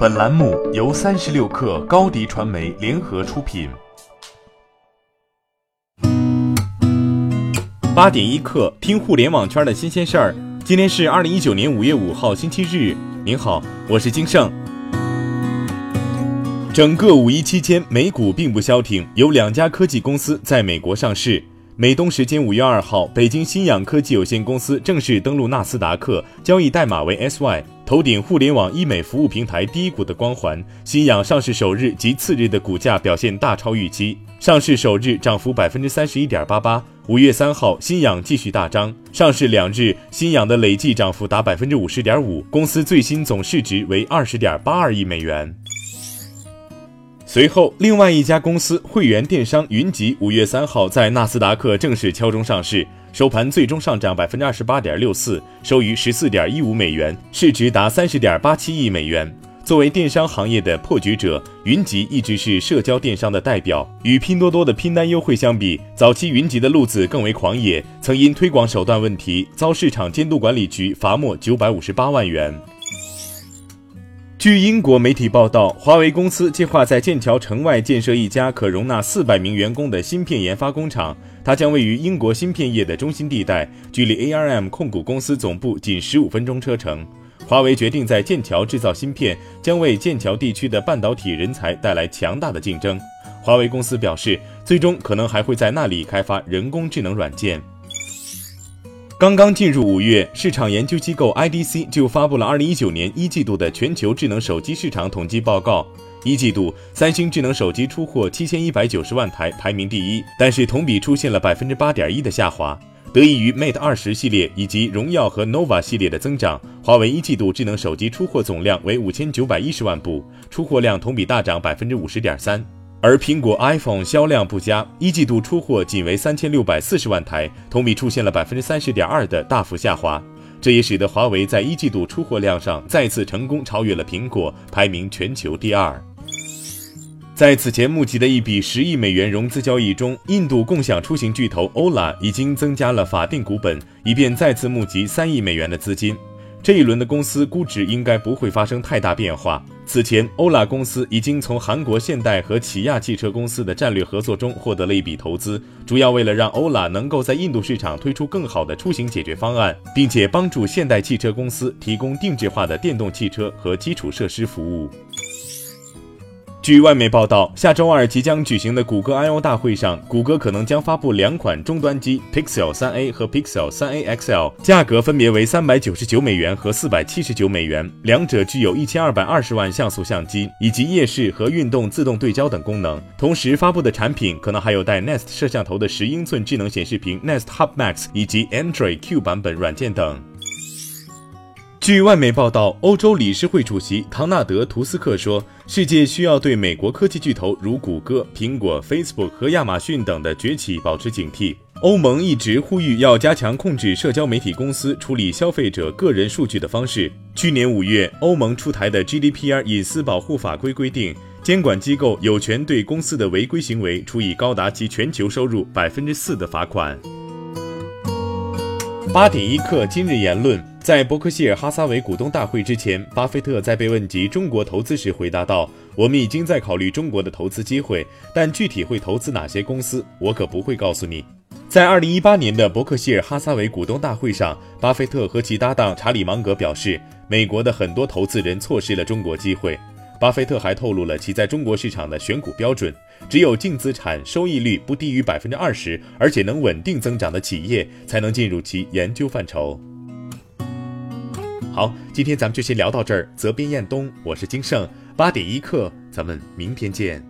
本栏目由三十六氪高低传媒联合出品。八点一刻，听互联网圈的新鲜事儿。今天是二零一九年五月五号，星期日。您好，我是金盛。整个五一期间，美股并不消停，有两家科技公司在美国上市。美东时间五月二号，北京新氧科技有限公司正式登陆纳斯达克，交易代码为 SY。头顶互联网医美服务平台第一股的光环，新氧上市首日及次日的股价表现大超预期。上市首日涨幅百分之三十一点八八。五月三号，新氧继续大涨，上市两日，新氧的累计涨幅达百分之五十点五，公司最新总市值为二十点八二亿美元。随后，另外一家公司会员电商云集五月三号在纳斯达克正式敲钟上市。收盘最终上涨百分之二十八点六四，收于十四点一五美元，市值达三十点八七亿美元。作为电商行业的破局者，云集一直是社交电商的代表。与拼多多的拼单优惠相比，早期云集的路子更为狂野，曾因推广手段问题遭市场监督管理局罚没九百五十八万元。据英国媒体报道，华为公司计划在剑桥城外建设一家可容纳四百名员工的芯片研发工厂，它将位于英国芯片业的中心地带，距离 ARM 控股公司总部仅十五分钟车程。华为决定在剑桥制造芯片，将为剑桥地区的半导体人才带来强大的竞争。华为公司表示，最终可能还会在那里开发人工智能软件。刚刚进入五月，市场研究机构 IDC 就发布了二零一九年一季度的全球智能手机市场统计报告。一季度，三星智能手机出货七千一百九十万台，排名第一，但是同比出现了百分之八点一的下滑。得益于 Mate 二十系列以及荣耀和 Nova 系列的增长，华为一季度智能手机出货总量为五千九百一十万部，出货量同比大涨百分之五十点三。而苹果 iPhone 销量不佳，一季度出货仅为三千六百四十万台，同比出现了百分之三十点二的大幅下滑。这也使得华为在一季度出货量上再次成功超越了苹果，排名全球第二。在此前募集的一笔十亿美元融资交易中，印度共享出行巨头 Ola 已经增加了法定股本，以便再次募集三亿美元的资金。这一轮的公司估值应该不会发生太大变化。此前，欧拉公司已经从韩国现代和起亚汽车公司的战略合作中获得了一笔投资，主要为了让欧拉能够在印度市场推出更好的出行解决方案，并且帮助现代汽车公司提供定制化的电动汽车和基础设施服务。据外媒报道，下周二即将举行的谷歌 I/O 大会上，谷歌可能将发布两款终端机 Pixel 3a 和 Pixel 3a XL，价格分别为三百九十九美元和四百七十九美元，两者具有一千二百二十万像素相机以及夜视和运动自动对焦等功能。同时发布的产品可能还有带 Nest 摄像头的十英寸智能显示屏 Nest Hub Max 以及 Android Q 版本软件等。据外媒报道，欧洲理事会主席唐纳德·图斯克说：“世界需要对美国科技巨头如谷歌、苹果、Facebook 和亚马逊等的崛起保持警惕。”欧盟一直呼吁要加强控制社交媒体公司处理消费者个人数据的方式。去年五月，欧盟出台的 GDPR 隐私保护法规规定，监管机构有权对公司的违规行为处以高达其全球收入百分之四的罚款。八点一刻，今日言论。在伯克希尔哈撒韦股东大会之前，巴菲特在被问及中国投资时回答道：“我们已经在考虑中国的投资机会，但具体会投资哪些公司，我可不会告诉你。”在二零一八年的伯克希尔哈撒韦股东大会上，巴菲特和其搭档查理芒格表示，美国的很多投资人错失了中国机会。巴菲特还透露了其在中国市场的选股标准：只有净资产收益率不低于百分之二十，而且能稳定增长的企业，才能进入其研究范畴。好，今天咱们就先聊到这儿。责编：彦东，我是金盛，八点一刻，咱们明天见。